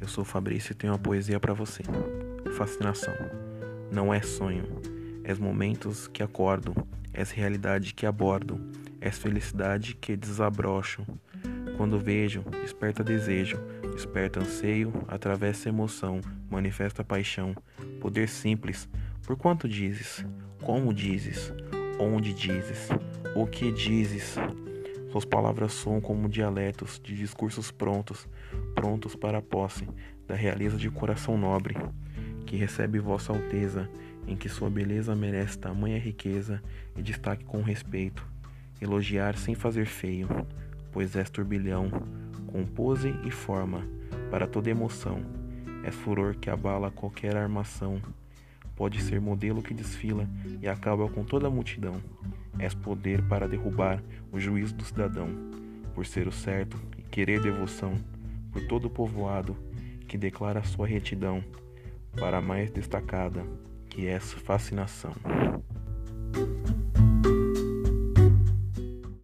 Eu sou Fabrício e tenho uma poesia para você. Fascinação. Não é sonho. És momentos que acordo. És realidade que abordo. És felicidade que desabrocho. Quando vejo, desperta desejo, desperta anseio, atravessa emoção, manifesta paixão. Poder simples. Por quanto dizes? Como dizes? Onde dizes? O que dizes? Suas palavras soam como dialetos de discursos prontos, prontos para a posse da realeza de coração nobre, que recebe Vossa Alteza, em que sua beleza merece tamanha riqueza e destaque com respeito, elogiar sem fazer feio, pois és turbilhão, com pose e forma, para toda emoção, és furor que abala qualquer armação, pode ser modelo que desfila e acaba com toda a multidão. És poder para derrubar o juízo do cidadão, por ser o certo e querer devoção, por todo o povoado que declara sua retidão, para a mais destacada, que és fascinação.